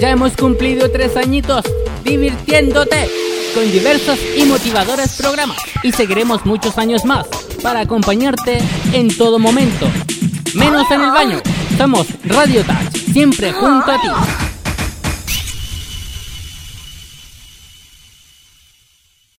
Ya hemos cumplido tres añitos divirtiéndote con diversos y motivadores programas y seguiremos muchos años más para acompañarte en todo momento, menos en el baño. Somos Radio Touch, siempre junto a ti.